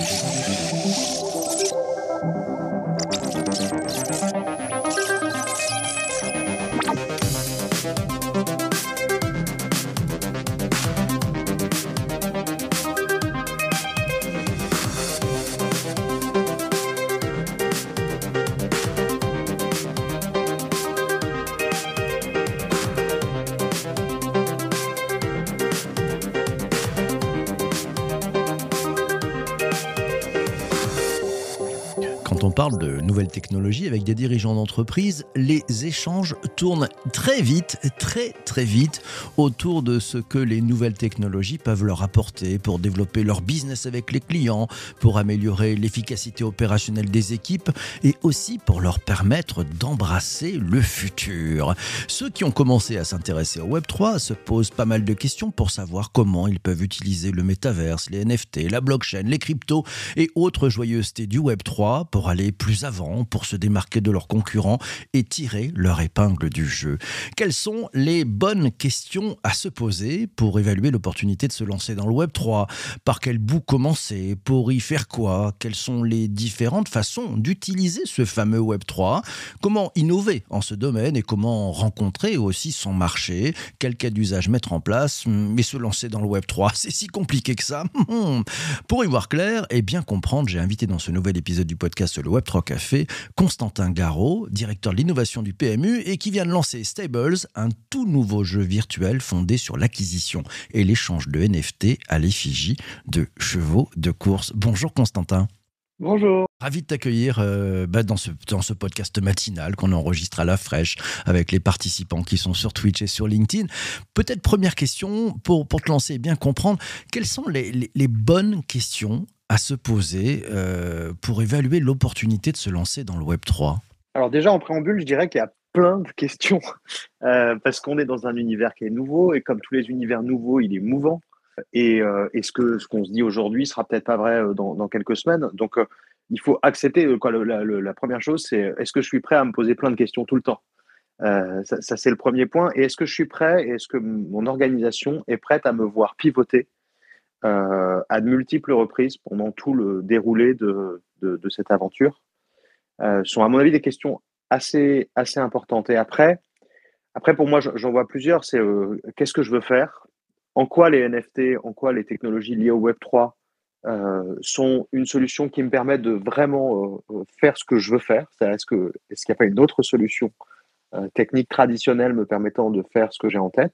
on parle de nouvelles technologies avec des dirigeants d'entreprise, les échanges tournent très vite, très très vite autour de ce que les nouvelles technologies peuvent leur apporter pour développer leur business avec les clients, pour améliorer l'efficacité opérationnelle des équipes et aussi pour leur permettre d'embrasser le futur. Ceux qui ont commencé à s'intéresser au Web3 se posent pas mal de questions pour savoir comment ils peuvent utiliser le métaverse, les NFT, la blockchain, les cryptos et autres joyeusetés du Web3 pour aller plus avant, pour se démarquer de leurs concurrents et tirer leur épingle du jeu. Quelles sont les bonnes questions à se poser pour évaluer l'opportunité de se lancer dans le Web 3 Par quel bout commencer? Pour y faire quoi? Quelles sont les différentes façons d'utiliser ce fameux Web 3 Comment innover en ce domaine et comment rencontrer aussi son marché? Quel cas d'usage mettre en place? Mais se lancer dans le Web 3, c'est si compliqué que ça. Pour y voir clair et bien comprendre, j'ai invité dans ce nouvel épisode du podcast le Web3 Café, Constantin Garot, directeur de l'innovation du PMU et qui vient de lancer Stables, un tout nouveau jeu virtuel fondé sur l'acquisition et l'échange de NFT à l'effigie de chevaux de course. Bonjour Constantin. Bonjour. Ravi de t'accueillir euh, bah, dans, ce, dans ce podcast matinal qu'on enregistre à la fraîche avec les participants qui sont sur Twitch et sur LinkedIn. Peut-être première question pour, pour te lancer et bien comprendre, quelles sont les, les bonnes questions à se poser euh, pour évaluer l'opportunité de se lancer dans le Web 3 Alors déjà en préambule, je dirais qu'il y a plein de questions euh, parce qu'on est dans un univers qui est nouveau et comme tous les univers nouveaux, il est mouvant. Et, euh, ce que ce qu'on se dit aujourd'hui sera peut-être pas vrai dans, quelques semaines. Donc il faut accepter quoi. la, première chose, c'est est-ce que je suis prêt à me poser plein de questions tout le temps? Ça, ça c'est le premier point. Et est-ce que je suis prêt? Et est-ce que mon organisation est prête à me voir pivoter euh, à de multiples reprises pendant tout le déroulé de, cette aventure euh, sont à mon avis des questions assez, assez importantes. Et après, après pour moi, j'en vois plusieurs. C'est euh, qu'est-ce que je veux faire? En quoi les NFT, en quoi les technologies liées au Web 3 euh, sont une solution qui me permet de vraiment faire ce que je veux faire? Est-ce qu'il est n'y a pas une autre solution technique traditionnelle me permettant de faire ce que j'ai en tête?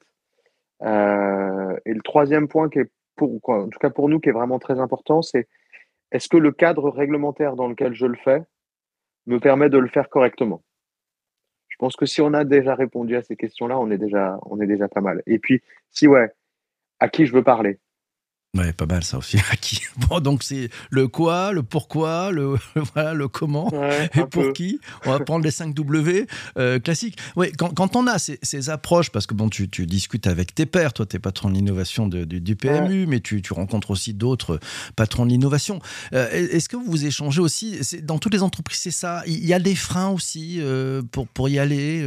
Et le troisième point qui est en tout cas pour nous, qui est vraiment très important, c'est est-ce que le cadre réglementaire dans lequel je le fais me permet de le faire correctement? Je pense que si on a déjà répondu à ces questions-là, on est déjà, on est déjà pas mal. Et puis, si ouais, à qui je veux parler? Ouais, pas mal ça aussi. Bon, donc c'est le quoi, le pourquoi, le, voilà, le comment et pour qui. On va prendre les 5 W euh, classiques. Ouais, quand, quand, on a ces, ces, approches, parce que bon, tu, tu, discutes avec tes pairs, toi, tu es patron de l'innovation du PMU, mais tu, tu, rencontres aussi d'autres patrons de l'innovation. Euh, est-ce que vous échangez aussi Dans toutes les entreprises, c'est ça? Il y a des freins aussi euh, pour, pour y aller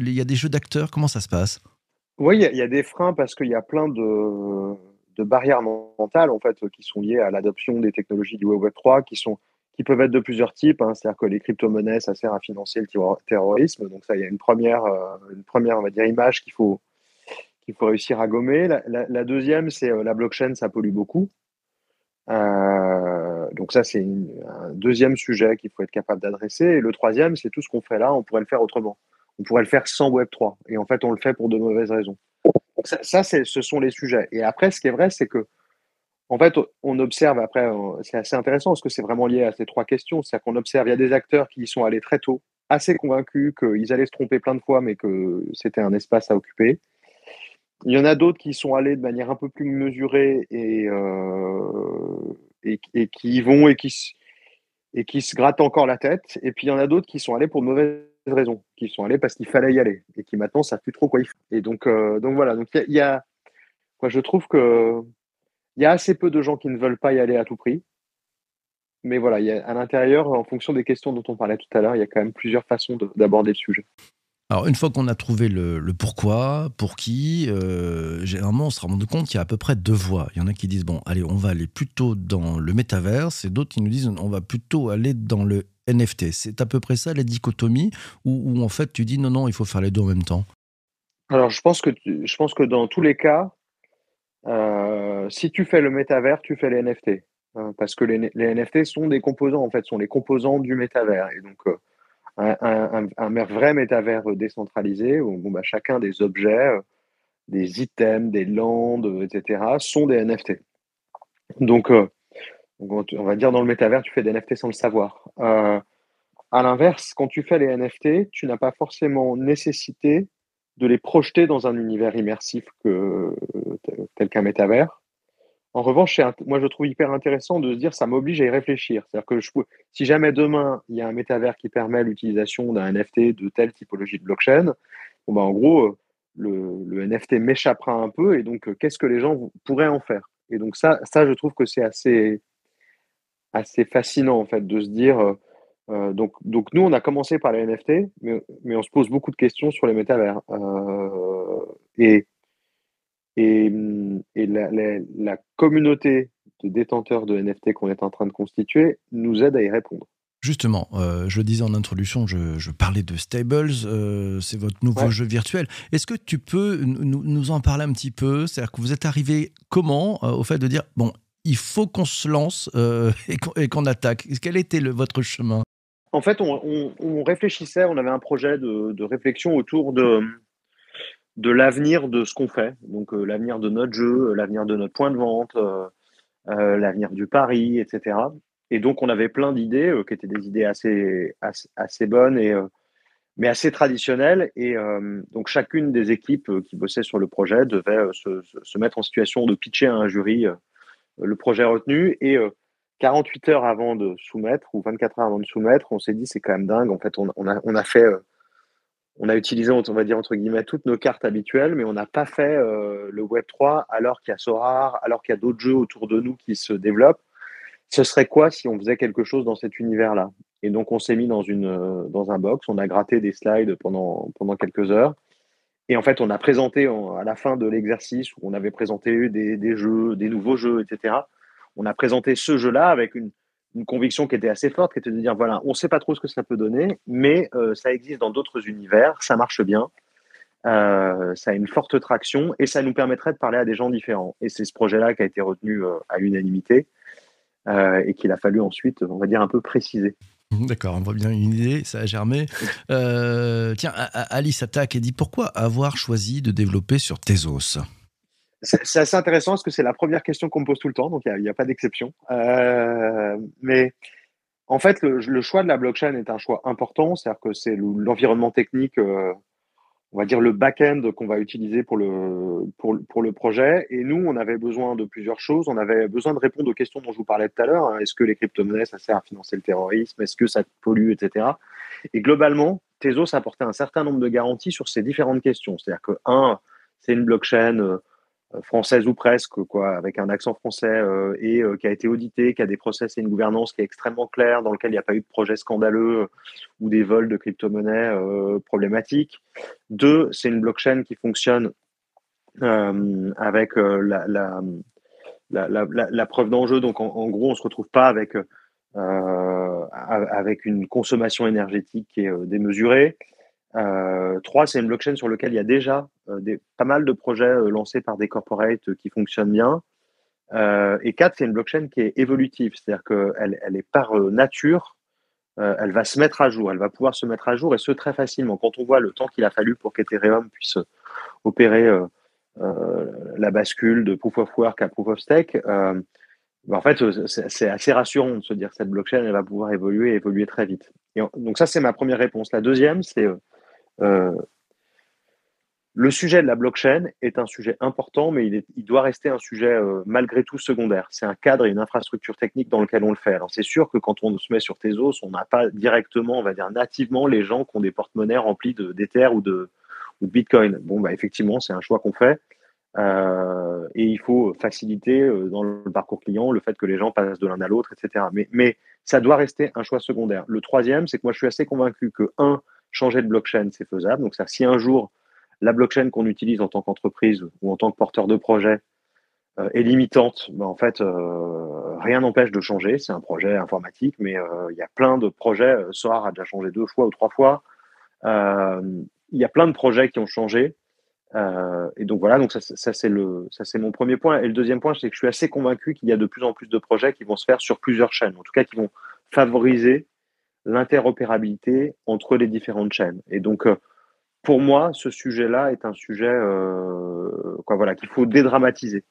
Il y a des jeux d'acteurs? Comment ça se passe? Oui, il y, y, a des freins parce qu'il y a plein de de barrières mentales en fait qui sont liées à l'adoption des technologies du Web 3 qui sont qui peuvent être de plusieurs types. Hein. C'est-à-dire que les crypto-monnaies, ça sert à financer le terrorisme. Donc ça, il y a une première, euh, une première on va dire, image qu'il faut, qu'il faut réussir à gommer. La, deuxième, c'est euh, la blockchain, ça pollue beaucoup. Euh, donc ça, c'est un deuxième sujet qu'il faut être capable d'adresser. Et le troisième, c'est tout ce qu'on fait là, on pourrait le faire autrement. On pourrait le faire sans Web 3. Et en fait, on le fait pour de mauvaises raisons ça, ce sont les sujets. Et après, ce qui est vrai, c'est que, en fait, on observe, après, euh, c'est assez intéressant parce que c'est vraiment lié à ces trois questions. C'est-à-dire qu'on observe, il y a des acteurs qui y sont allés très tôt, assez convaincus qu'ils allaient se tromper plein de fois, mais que c'était un espace à occuper. Il y en a d'autres qui sont allés de manière un peu plus mesurée et, euh, et, qui y vont et qui, et qui se grattent encore la tête. Et puis il y en a d'autres qui sont allés pour de mauvaises raisons, qui sont allés parce qu'il fallait y aller et qui maintenant savent plus trop quoi y faire. Et donc, euh, donc voilà, donc il y, a, quoi, je trouve que il y a assez peu de gens qui ne veulent pas y aller à tout prix. Mais voilà, il y a, à l'intérieur, en fonction des questions dont on parlait tout à l'heure, il y a quand même plusieurs façons d'aborder le sujet. Alors, une fois qu'on a trouvé le, pourquoi, pour qui, euh, généralement, on se rend compte qu'il y a à peu près deux voies. Il y en a qui disent, bon, allez, on va aller plutôt dans le métaverse, et d'autres qui nous disent, on va plutôt aller dans le NFT. C'est à peu près ça la dichotomie, où, en fait, tu dis, non, non, il faut faire les deux en même temps. Alors, je pense que, je pense que dans tous les cas, euh, si tu fais le métavers, tu fais les NFT. Euh, parce que les, NFT sont des composants, en fait, sont les composants du métavers. Et donc, un, vrai métavers décentralisé où bah, chacun des objets, euh, des items, des landes, euh, etc., sont des NFT. Donc, euh, on va dire dans le métavers, tu fais des NFT sans le savoir. à l'inverse, quand tu fais les NFT, tu n'as pas forcément nécessité de les projeter dans un univers immersif tel qu'un métavers. En revanche, moi, je trouve hyper intéressant de se dire, ça m'oblige à y réfléchir. C'est-à-dire que si jamais demain, il y a un métavers qui permet l'utilisation d'un NFT de telle typologie de blockchain, ben, en gros, euh, le, NFT m'échappera un peu et donc, euh, qu'est-ce que les gens pourraient en faire? Et donc, ça, je trouve que c'est assez, assez fascinant, en fait, de se dire, euh, donc, donc, nous, on a commencé par les NFT, mais, mais, on se pose beaucoup de questions sur les métavers. et et, la, communauté de détenteurs de NFT qu'on est en train de constituer nous aide à y répondre. Justement, euh, je disais en introduction, je, parlais de Stables, euh, c'est votre nouveau jeu virtuel. Est-ce que tu peux nous, en parler un petit peu? C'est-à-dire que vous êtes arrivé comment euh, au fait de dire, bon, il faut qu'on se lance et qu'on attaque Quel était votre chemin? En fait, on, réfléchissait, on avait un projet de réflexion autour de, l'avenir de ce qu'on fait, donc euh, l'avenir de notre jeu, euh, l'avenir de notre point de vente, euh, l'avenir du pari, etc. Et donc on avait plein d'idées qui étaient des idées assez, assez, bonnes et mais assez traditionnelles. Et donc chacune des équipes qui bossaient sur le projet devait se, mettre en situation de pitcher à un jury le projet retenu. Et 48 heures avant de soumettre, ou 24 heures avant de soumettre, on s'est dit c'est quand même dingue. En fait, on, a, on a fait on a utilisé, on va dire entre guillemets, toutes nos cartes habituelles, mais on n'a pas fait euh, le Web 3 alors qu'il y a Sorar, alors qu'il y a d'autres jeux autour de nous qui se développent. Ce serait quoi si on faisait quelque chose dans cet univers-là? Et donc on s'est mis dans, une, euh, dans un box, on a gratté des slides pendant, pendant quelques heures. Et en fait, on a présenté à la fin de l'exercice où on avait présenté des, des jeux, des nouveaux jeux, etc. On a présenté ce jeu-là avec une, conviction qui était assez forte, qui était de dire voilà, on ne sait pas trop ce que ça peut donner, mais euh, ça existe dans d'autres univers, ça marche bien, euh, ça a une forte traction et ça nous permettrait de parler à des gens différents. Et c'est ce projet-là qui a été retenu euh, à l'unanimité et qu'il a fallu ensuite, on va dire, un peu préciser. D'accord, on voit bien une idée, ça a germé. tiens, Alice attaque et dit pourquoi avoir choisi de développer sur Tezos? C'est assez intéressant parce que c'est la première question qu'on me pose tout le temps, donc il n'y a, pas d'exception. Euh, mais en fait, le, choix de la blockchain est un choix important, c'est-à-dire que c'est l'environnement technique, euh, on va dire le back-end qu'on va utiliser pour le, pour, le projet. Et nous, on avait besoin de plusieurs choses. On avait besoin de répondre aux questions dont je vous parlais tout à l'heure. Est-ce que les crypto-monnaies, ça sert à financer le terrorisme? Est-ce que ça pollue, etc. Et globalement, Tezos apportait un certain nombre de garanties sur ces différentes questions. C'est-à-dire que, un, c'est une blockchain euh, française ou presque, quoi, avec un accent français euh, et euh, qui a été audité, qui a des process et une gouvernance qui est extrêmement claire, dans lequel il n'y a pas eu de projet scandaleux ou des vols de crypto-monnaies problématiques. Deux, c'est une blockchain qui fonctionne avec la, la, preuve d'enjeu. Donc, en, gros, on ne se retrouve pas avec, avec une consommation énergétique qui est démesurée. Euh, trois, c'est une blockchain sur laquelle il y a déjà euh, pas mal de projets euh, lancés par des corporates qui fonctionnent bien. et quatre, c'est une blockchain qui est évolutive, c'est-à-dire qu'elle elle est par nature, elle va se mettre à jour, elle va pouvoir se mettre à jour et ce très facilement. Quand on voit le temps qu'il a fallu pour qu'Ethereum puisse opérer la bascule de proof of work à proof of stake, ben, en fait, c'est assez rassurant de se dire que cette blockchain, elle va pouvoir évoluer et évoluer très vite. Donc ça, c'est ma première réponse. La deuxième, c'est euh, le sujet de la blockchain est un sujet important, mais il, doit rester un sujet euh, malgré tout secondaire. C'est un cadre et une infrastructure technique dans lequel on le fait. Alors c'est sûr que quand on se met sur Tezos, on n'a pas directement, on va dire nativement, les gens qui ont des porte-monnaies remplis d'Ether ou de, ou de Bitcoin. Bon, bah, effectivement, c'est un choix qu'on fait. Euh, et il faut faciliter dans le parcours client le fait que les gens passent de l'un à l'autre, etc. Mais, mais ça doit rester un choix secondaire. Le troisième, c'est que moi, je suis assez convaincu que, un, changer de blockchain, c'est faisable. Donc, si un jour la blockchain qu'on utilise en tant qu'entreprise ou en tant que porteur de projet euh, est limitante, ben, en fait, euh, rien n'empêche de changer. C'est un projet informatique, mais il y a plein de projets. Soar a déjà changé deux fois ou trois fois. Il y a plein de projets qui ont changé. Euh, et donc voilà, ça c'est mon premier point. Et le deuxième point, c'est que je suis assez convaincu qu'il y a de plus en plus de projets qui vont se faire sur plusieurs chaînes, en tout cas qui vont favoriser l'interopérabilité entre les différentes chaînes. Et donc, euh, pour moi, ce sujet-là est un sujet, euh, quoi, voilà, qu'il faut dédramatiser,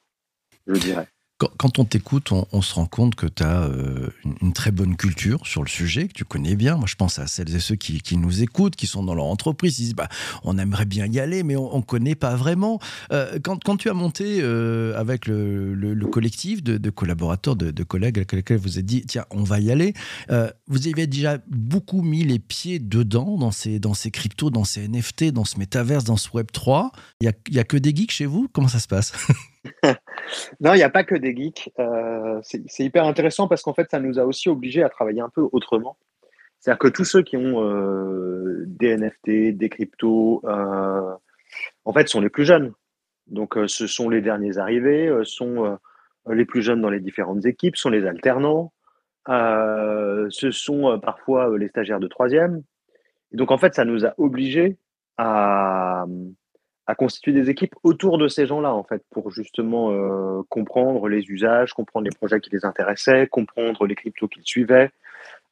je dirais. Quand, on t'écoute, on, se rend compte que tu as euh, une, très bonne culture sur le sujet, que tu connais bien. Moi, je pense à celles et ceux qui, nous écoutent, qui sont dans leur entreprise, ils disent bah, on aimerait bien y aller, mais on ne connaît pas vraiment. Euh, quand, tu as monté euh, avec le, collectif de, collaborateurs, de, collègues avec lesquels vous avez dit tiens, on va y aller, vous avez déjà beaucoup mis les pieds dedans, dans ces, cryptos, dans ces NFT, dans ce métaverse, dans ce Web3. Il n'y a, a que des geeks chez vous? Comment ça se passe? non, il n'y a pas que des geeks. Euh, c'est hyper intéressant parce qu'en fait, ça nous a aussi obligés à travailler un peu autrement. C'est-à-dire que tous ceux qui ont euh, des NFT, des cryptos, euh, en fait, sont les plus jeunes. Donc, ce sont les derniers arrivés, sont les plus jeunes dans les différentes équipes, sont les alternants, ce sont parfois les stagiaires de troisième. donc, en fait, ça nous a obligés à, à constituer des équipes autour de ces gens-là, en fait, pour justement euh, comprendre les usages, comprendre les projets qui les intéressaient, comprendre les cryptos qu'ils suivaient,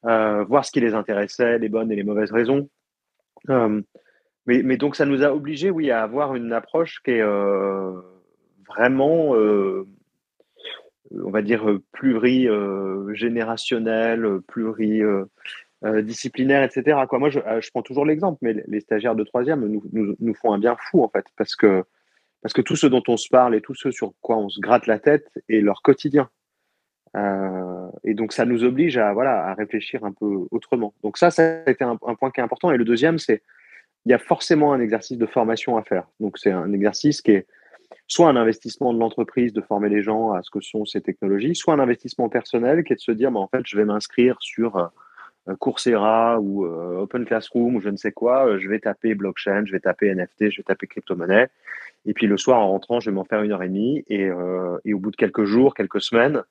euh, voir ce qui les intéressait, les bonnes et les mauvaises raisons. Euh, mais, donc, ça nous a obligés, oui, à avoir une approche qui est vraiment, on va dire, pluri-générationnelle, pluri euh, disciplinaire, etc. Quoi. Moi, je, euh, je prends toujours l'exemple, mais les stagiaires de troisième nous, nous, nous, font un bien fou, en fait, parce que, parce que tout ce dont on se parle et tout ce sur quoi on se gratte la tête est leur quotidien. Euh, et donc, ça nous oblige à, voilà, à réfléchir un peu autrement. Donc, ça, ça a été un, point qui est important. Et le deuxième, c'est il y a forcément un exercice de formation à faire. Donc, c'est un exercice qui est soit un investissement de l'entreprise de former les gens à ce que sont ces technologies, soit un investissement personnel qui est de se dire, bah, en fait, je vais m'inscrire sur euh, Coursera ou euh, Open Classroom ou je ne sais quoi, euh, je vais taper blockchain, je vais taper NFT, je vais taper crypto-monnaie. Et puis le soir, en rentrant, je vais m'en faire une heure et demie. Et, et, au bout de quelques jours, quelques semaines,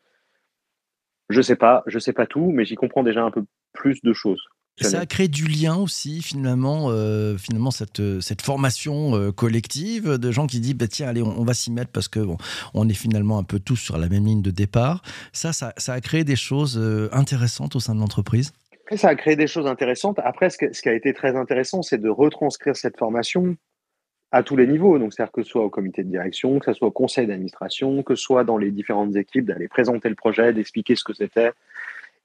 je sais pas, je sais pas tout, mais j'y comprends déjà un peu plus de choses. Ça a créé du lien aussi, finalement, finalement cette, cette formation collective de gens qui disent bah, tiens, allez, on, va s'y mettre parce que bon, on est finalement un peu tous sur la même ligne de départ. Ça, ça, ça a créé des choses intéressantes au sein de l'entreprise? Ça a créé des choses intéressantes. Après, ce, qui a été très intéressant, c'est de retranscrire cette formation à tous les niveaux. Donc, c'est-à-dire que ce soit au comité de direction, que ce soit au conseil d'administration, que ce soit dans les différentes équipes, d'aller présenter le projet, d'expliquer ce que c'était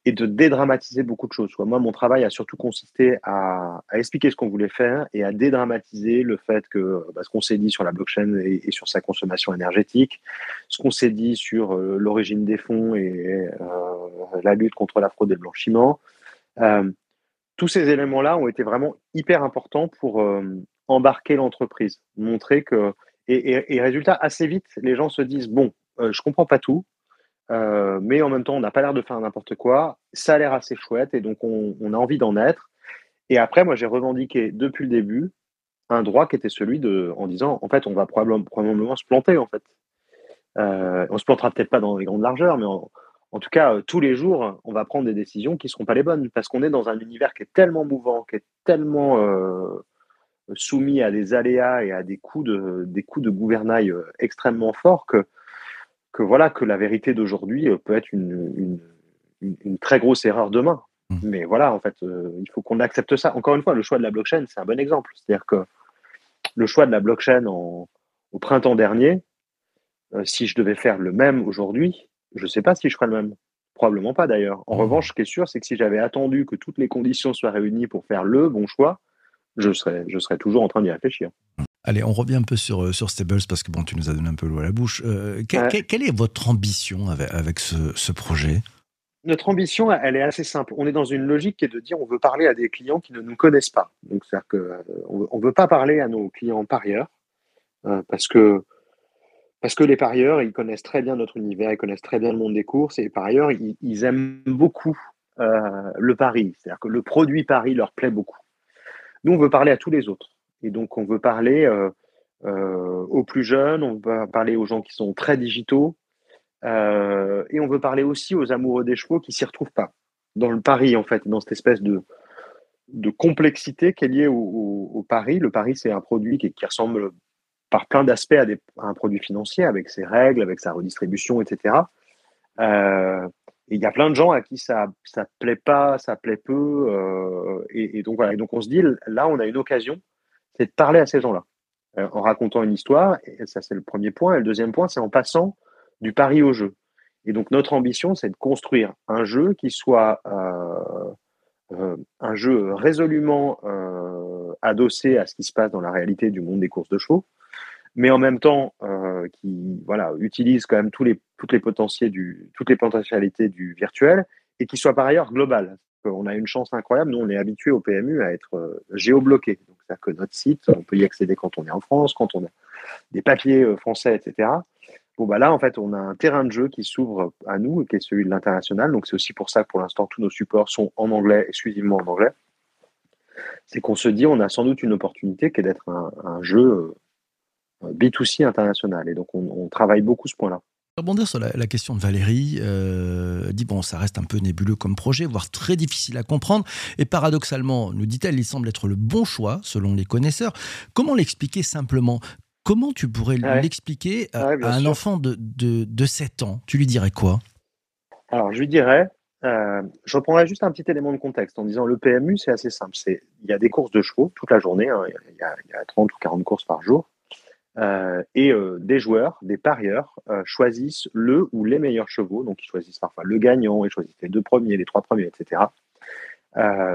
et de dédramatiser beaucoup de choses. Moi, mon travail a surtout consisté à, expliquer ce qu'on voulait faire et à dédramatiser le fait que bah, ce qu'on s'est dit sur la blockchain et, sur sa consommation énergétique, ce qu'on s'est dit sur euh, l'origine des fonds et euh, la lutte contre la fraude et le blanchiment, tous ces éléments-là ont été vraiment hyper importants pour euh, embarquer l'entreprise, montrer que et, résultat assez vite, les gens se disent bon, euh, je comprends pas tout, mais en même temps, on n'a pas l'air de faire n'importe quoi. Ça a l'air assez chouette et donc on, a envie d'en être. Et après, moi, j'ai revendiqué depuis le début un droit qui était celui de, en disant, en fait, on va probablement, se planter, en fait. on se plantera peut-être pas dans les grandes largeurs, mais en tout cas, euh, tous les jours, on va prendre des décisions qui ne seront pas les bonnes parce qu'on est dans un univers qui est tellement mouvant, qui est tellement euh, soumis à des aléas et à des coups de, des coups de gouvernail euh, extrêmement forts que, que, voilà, que la vérité d'aujourd'hui peut être une, une, très grosse erreur demain. Mmh. Mais voilà, en fait, il faut qu'on accepte ça. Encore une fois, le choix de la blockchain, c'est un bon exemple. C'est-à-dire que le choix de la blockchain au printemps dernier, si je devais faire le même aujourd'hui, je ne sais pas si je ferai le même. Probablement pas d'ailleurs. En mmh. revanche, ce qui est sûr, c'est que si j'avais attendu que toutes les conditions soient réunies pour faire le bon choix, je serais, je serais toujours en train d'y réfléchir. Allez, on revient un peu sur, euh, sur Stables parce que bon, tu nous as donné un peu l'eau à la bouche. Euh, quelle est votre ambition avec, avec ce, ce, projet? Notre ambition, elle est assez simple. On est dans une logique qui est de dire on veut parler à des clients qui ne nous connaissent pas. Donc, c'est-à-dire qu'on ne veut pas parler à nos clients parieurs euh, parce que parce que les parieurs, ils connaissent très bien notre univers, ils connaissent très bien le monde des courses, et par ailleurs, ils, aiment beaucoup euh, le pari. C'est-à-dire que le produit pari leur plaît beaucoup. Nous, on veut parler à tous les autres. Et donc, on veut parler aux plus jeunes, on veut parler aux gens qui sont très digitaux, et on veut parler aussi aux amoureux des chevaux qui s'y retrouvent pas dans le pari, en fait, dans cette espèce de, de complexité qui est liée au, pari. Le pari, c'est un produit qui, ressemble par plein d'aspects à, un produit financier, avec ses règles, avec sa redistribution, etc. Euh, et il y a plein de gens à qui ça ça plaît pas, ça plaît peu, euh, et, donc voilà. donc on se dit là, on a une occasion, c'est de parler à ces gens-là euh, en racontant une histoire. Et ça c'est le premier point. Et le deuxième point, c'est en passant du pari au jeu. Et donc notre ambition, c'est de construire un jeu qui soit un jeu résolument adossé à ce qui se passe dans la réalité du monde des courses de chevaux, mais en même temps euh, qui voilà, utilise quand même tous les, toutes, les potentialités du, toutes les potentialités du virtuel et qui soit par ailleurs global. On a une chance incroyable, nous on est habitué au PMU à être géobloqué. C'est-à-dire que notre site, on peut y accéder quand on est en France, quand on a des papiers français, etc. Bon, bah là, en fait, on a un terrain de jeu qui s'ouvre à nous, qui est celui de l'international. Donc, c'est aussi pour ça que pour l'instant, tous nos supports sont en anglais, exclusivement en anglais. C'est qu'on se dit, on a sans doute une opportunité qui est d'être un, jeu euh, B2C international. Et donc, on, travaille beaucoup ce point-là. Rebondir sur la, question de Valérie, euh, dit bon, ça reste un peu nébuleux comme projet, voire très difficile à comprendre. Et paradoxalement, nous dit-elle, il semble être le bon choix selon les connaisseurs. Comment l'expliquer simplement? Comment tu pourrais l'expliquer à, un enfant de, de, 7 ans? Tu lui dirais quoi? Alors, je lui dirais, euh, je reprendrai juste un petit élément de contexte en disant le PMU, c'est assez simple. Il y a des courses de chevaux toute la journée, hein. il, y a, 30 ou 40 courses par jour. Euh, et euh, des joueurs, des parieurs, choisissent le ou les meilleurs chevaux. Donc, ils choisissent parfois le gagnant, ils choisissent les deux premiers, les trois premiers, etc.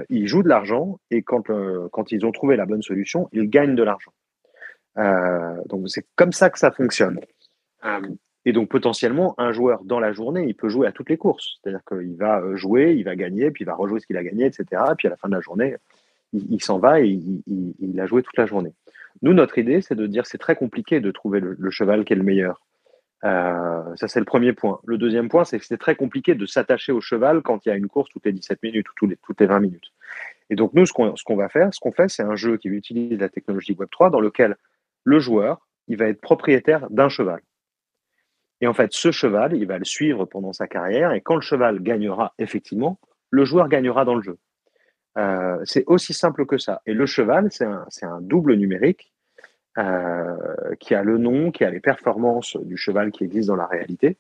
ils jouent de l'argent et quand, quand ils ont trouvé la bonne solution, ils gagnent de l'argent. Euh, donc c'est comme ça que ça fonctionne. Euh, et donc potentiellement, un joueur dans la journée, il peut jouer à toutes les courses. C'est-à-dire qu'il va euh, jouer, il va gagner, puis il va rejouer ce qu'il a gagné, etc. Puis à la fin de la journée, il, s'en va et il, a joué toute la journée. Nous, notre idée, c'est de dire c'est très compliqué de trouver le, cheval qui est le meilleur. ça, c'est le premier point. Le deuxième point, c'est que c'est très compliqué de s'attacher au cheval quand il y a une course toutes les 17 minutes ou toutes les, toutes les 20 minutes. Et donc, nous, ce qu'on ce qu'on va faire, ce qu'on fait, c'est un jeu qui utilise la technologie Web3 dans lequel le joueur, il va être propriétaire d'un cheval. Et en fait, ce cheval, il va le suivre pendant sa carrière, et quand le cheval gagnera effectivement, le joueur gagnera dans le jeu. Euh, c'est aussi simple que ça. Et le cheval, c'est un, double numérique euh, qui a le nom, qui a les performances du cheval qui existe dans la réalité,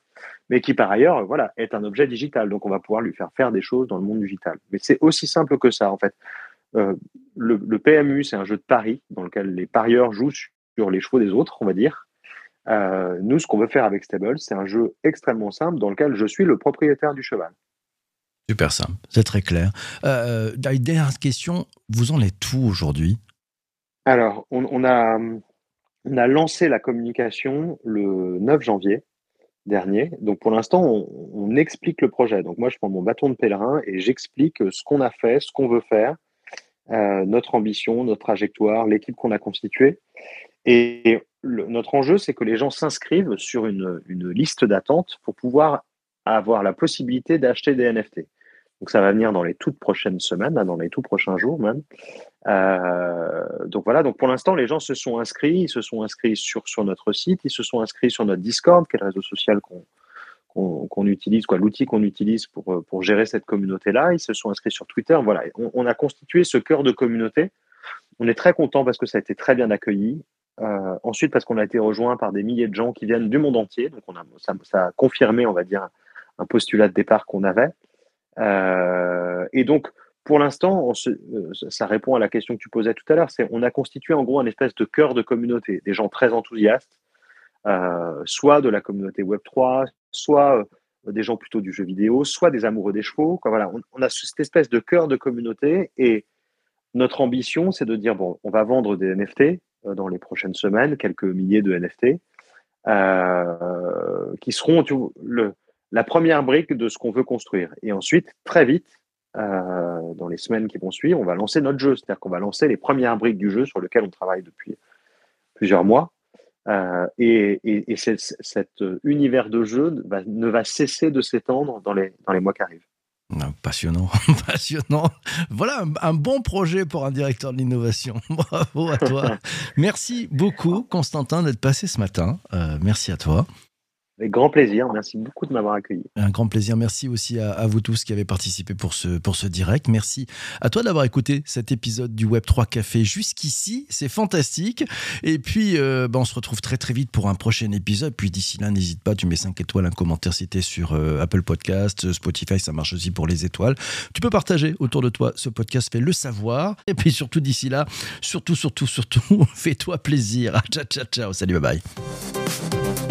mais qui par ailleurs, voilà, est un objet digital. Donc on va pouvoir lui faire faire des choses dans le monde digital. Mais c'est aussi simple que ça, en fait. Euh, le, PMU, c'est un jeu de paris dans lequel les parieurs jouent sur les chevaux des autres, on va dire. Euh, nous, ce qu'on veut faire avec Stable, c'est un jeu extrêmement simple dans lequel je suis le propriétaire du cheval. Super simple, c'est très clair. Euh, dernière question, vous en êtes tout aujourd'hui? Alors, on, a, on a lancé la communication le 9 janvier dernier. Donc pour l'instant, on, explique le projet. Donc moi, je prends mon bâton de pèlerin et j'explique ce qu'on a fait, ce qu'on veut faire, euh, notre ambition, notre trajectoire, l'équipe qu'on a constituée. Et notre enjeu, c'est que les gens s'inscrivent sur une, liste d'attente pour pouvoir avoir la possibilité d'acheter des NFT. Donc ça va venir dans les toutes prochaines semaines, dans les tout prochains jours même. Euh, donc voilà, donc pour l'instant, les gens se sont inscrits, ils se sont inscrits sur, sur notre site, ils se sont inscrits sur notre Discord, le réseau social qu'on utilise, quoi, l'outil qu'on utilise pour, pour gérer cette communauté-là. Ils se sont inscrits sur Twitter. Voilà, on, a constitué ce cœur de communauté. On est très content parce que ça a été très bien accueilli. Euh, ensuite, parce qu'on a été rejoint par des milliers de gens qui viennent du monde entier. Donc, on a, ça, a confirmé, on va dire, un postulat de départ qu'on avait. Euh, et donc, pour l'instant, euh, ça répond à la question que tu posais tout à l'heure. C'est on a constitué en gros un espèce de cœur de communauté, des gens très enthousiastes, soit de la communauté Web 3, soit des gens plutôt du jeu vidéo, soit des amoureux des chevaux. Voilà, on, a cette espèce de cœur de communauté et notre ambition, c'est de dire bon, on va vendre des NFT, euh, dans les prochaines semaines, quelques milliers de NFT, euh, qui seront le, la première brique de ce qu'on veut construire. Et ensuite, très vite, euh, dans les semaines qui vont suivre, on va lancer notre jeu. C'est-à-dire qu'on va lancer les premières briques du jeu sur lequel on travaille depuis plusieurs mois. et, et, cet univers de jeu ne va cesser de s'étendre dans les, dans les mois qui arrivent. Passionnant, passionnant. Voilà un, bon projet pour un directeur de l'innovation. Bravo à toi. Merci beaucoup, Constantin, d'être passé ce matin. Euh, merci à toi. Avec grand plaisir. Merci beaucoup de m'avoir accueilli. Un grand plaisir. Merci aussi à, vous tous qui avez participé pour ce, pour ce direct. Merci à toi d'avoir écouté cet épisode du Web 3 Café jusqu'ici. C'est fantastique. Et puis, euh, bah, on se retrouve très très vite pour un prochain épisode. Puis d'ici là, n'hésite pas, tu mets 5 étoiles, un commentaire si sur euh, Apple Podcast, Spotify, ça marche aussi pour les étoiles. Tu peux partager autour de toi ce podcast, fais le savoir. Et puis surtout d'ici là, surtout, surtout, surtout, fais-toi plaisir. Ciao, ciao, ciao. Salut, bye bye.